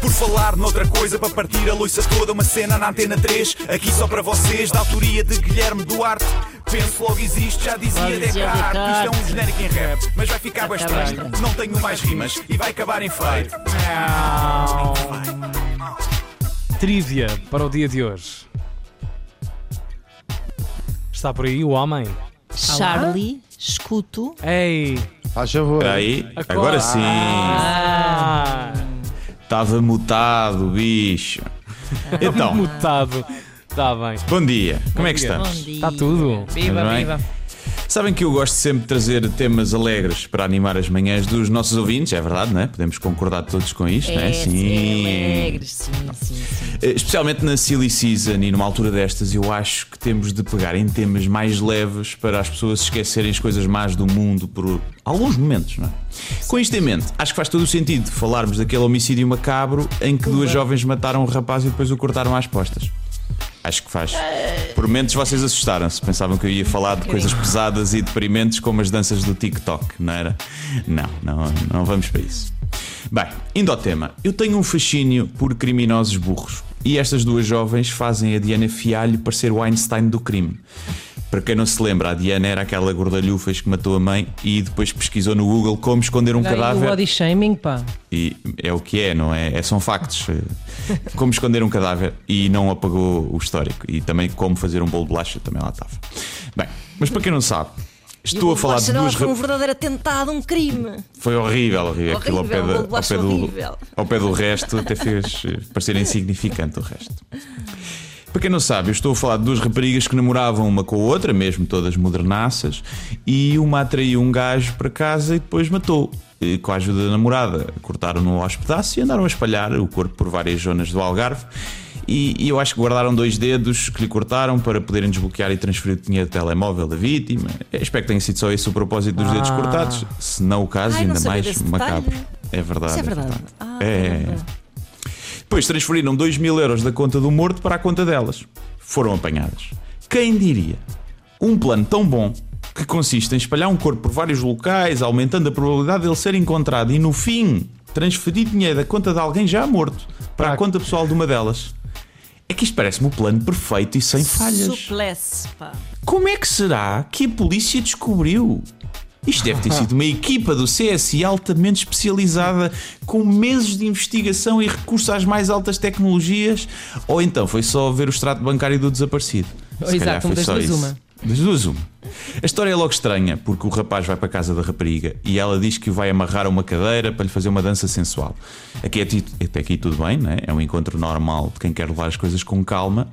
Por falar noutra coisa, para partir a loiça toda, uma cena na antena 3, aqui só para vocês, da autoria de Guilherme Duarte. Penso logo existe, já dizia Descartes. Isto é um genérico em rap, mas vai ficar bem estranho. Não tenho mais rimas e vai acabar em feio. Trivia para o dia de hoje. Está por aí o homem? Charlie, escuto. Ei! Faz favor. Espera aí, Acorda. agora sim. Ah, Estava mutado, bicho. Então, mutado. Está bem. bom dia. Como é que. Bom estamos? dia. Está tudo. Viva, viva. Sabem que eu gosto sempre de trazer temas alegres para animar as manhãs dos nossos ouvintes, é verdade, não é? Podemos concordar todos com isto, não é? É, sim. alegres, sim, sim, sim. Eh, Especialmente na Silly Season e numa altura destas, eu acho que temos de pegar em temas mais leves para as pessoas esquecerem as coisas más do mundo por alguns momentos, não é? Com isto em mente, acho que faz todo o sentido falarmos daquele homicídio macabro em que duas jovens mataram um rapaz e depois o cortaram às postas. Acho que faz. Por momentos vocês assustaram-se, pensavam que eu ia falar de coisas pesadas e deprimentes como as danças do TikTok, não era? Não, não, não vamos para isso. Bem, indo ao tema, eu tenho um fascínio por criminosos burros e estas duas jovens fazem a Diana Fialho parecer o Einstein do crime. Para quem não se lembra, a Diana era aquela gordalhufas que matou a mãe e depois pesquisou no Google como esconder um Olha cadáver. o body shaming, pá. E é o que é, não é? é são factos. Como esconder um cadáver e não apagou o histórico. E também como fazer um bolo de bolacha, também lá estava. Bem, mas para quem não sabe, estou a falar de duas. Foi um rap- verdadeiro atentado, um crime. Foi horrível, horrível. Aquilo ao pé, um de ao, pé do, horrível. ao pé do resto até fez parecer insignificante o resto. Para quem não sabe, eu estou a falar de duas raparigas que namoravam uma com a outra, mesmo todas modernaças, e uma atraiu um gajo para casa e depois matou. E, com a ajuda da namorada, cortaram-no aos pedaços e andaram a espalhar o corpo por várias zonas do Algarve. E, e eu acho que guardaram dois dedos que lhe cortaram para poderem desbloquear e transferir o dinheiro do telemóvel da vítima. Eu espero que tenha sido só esse o propósito dos dedos Ah. cortados. Se não o caso, Ai, ainda mais macabro. É verdade. Isso é verdade. Ah, É. caramba. Depois transferiram 2 mil euros da conta do morto para a conta delas. Foram apanhadas. Quem diria? Um plano tão bom que consiste em espalhar um corpo por vários locais, aumentando a probabilidade de ele ser encontrado e no fim transferir dinheiro da conta de alguém já morto para a conta pessoal de uma delas. É que isto parece-me o plano perfeito e sem falhas. Suplesse, pá. Como é que será que a polícia descobriu? Isto deve ter sido uma equipa do CSI altamente especializada, com meses de investigação e recurso às mais altas tecnologias, ou então foi só ver o extrato bancário do desaparecido. Se exato, foi das só duas isso. uma. Das duas uma. A história é logo estranha, porque o rapaz vai para a casa da rapariga e ela diz que vai amarrar uma cadeira para lhe fazer uma dança sensual. Aqui é até aqui tudo bem, não é? é um encontro normal de quem quer levar as coisas com calma.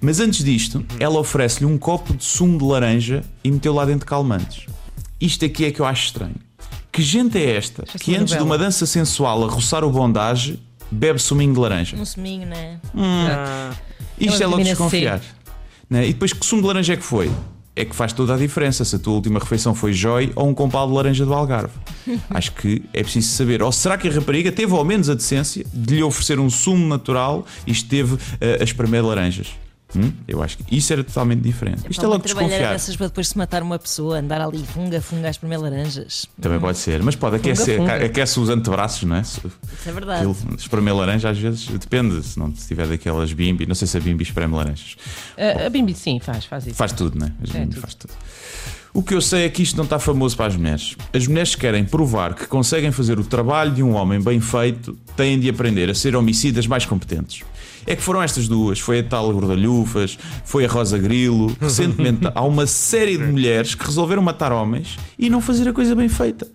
Mas antes disto, ela oferece-lhe um copo de sumo de laranja e meteu lá dentro calmantes. Isto aqui é que eu acho estranho. Que gente é esta que antes de uma dança sensual a roçar o bondage bebe suminho de laranja? Um suminho, né? Ah, Isto Ela é logo C. desconfiar. Né? E depois que sumo de laranja é que foi? É que faz toda a diferença se a tua última refeição foi joy ou um compal de laranja do Algarve. Acho que é preciso saber. Ou será que a rapariga teve ao menos a decência de lhe oferecer um sumo natural e esteve eh, a espremer laranjas? Hum? Eu acho que isso era totalmente diferente. Isto é logo trabalhar desconfiar. essas para depois se matar uma pessoa, andar ali funga, funga primeiras laranjas. Também pode ser. Mas pode aquecer, funga. aquece os antebraços, não é? Isso é verdade. Aquilo, espremer laranja às vezes depende. Se não tiver daquelas bimbi, não sei se a bimbi espreme laranjas. A, a Bimbi sim, faz, faz isso. Faz tudo, né? As É, bimbi tudo. faz tudo. O que eu sei é que isto não está famoso para as mulheres. As mulheres que querem provar que conseguem fazer o trabalho de um homem bem feito têm de aprender a ser homicidas mais competentes. É que foram estas duas, foi a tal Gordalhufas, foi a Rosa Grilo. Recentemente há uma série de mulheres que resolveram matar homens e não fazer a coisa bem feita.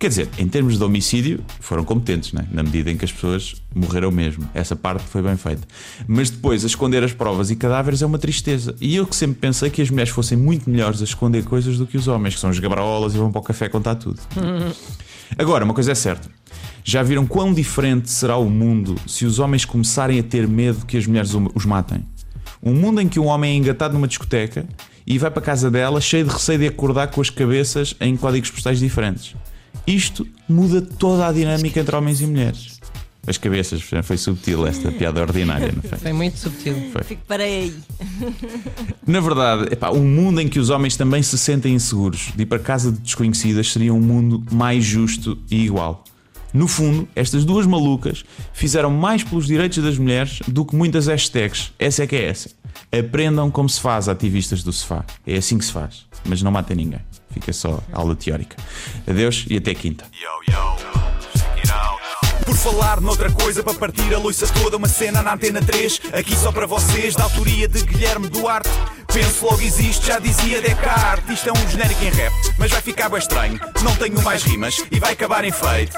Quer dizer, em termos de homicídio, foram competentes, né? na medida em que as pessoas morreram mesmo. Essa parte foi bem feita. Mas depois, a esconder as provas e cadáveres é uma tristeza. E eu que sempre pensei que as mulheres fossem muito melhores a esconder coisas do que os homens, que são os gabraolas e vão para o café contar tudo. Agora, uma coisa é certa. Já viram quão diferente será o mundo se os homens começarem a ter medo que as mulheres os matem? Um mundo em que um homem é engatado numa discoteca e vai para a casa dela cheio de receio de acordar com as cabeças em códigos postais diferentes. Isto muda toda a dinâmica entre homens e mulheres. As cabeças, foi subtil esta piada ordinária, não foi? Foi muito subtil. Fico, parei aí. Na verdade, epá, um mundo em que os homens também se sentem inseguros de ir para casa de desconhecidas seria um mundo mais justo e igual. No fundo, estas duas malucas fizeram mais pelos direitos das mulheres do que muitas hashtags. Essa é que é essa. Aprendam como se faz, ativistas do sofá. É assim que se faz. Mas não matem ninguém. Fica só aula teórica. Adeus e até quinta. Por falar noutra coisa, para partir a loiça toda, uma cena na antena 3, aqui só para vocês, da autoria de Guilherme Duarte. Penso logo existe, já dizia Descartes. Isto é um genérico em rap, mas vai ficar bem estranho. Não tenho mais rimas e vai acabar em feito.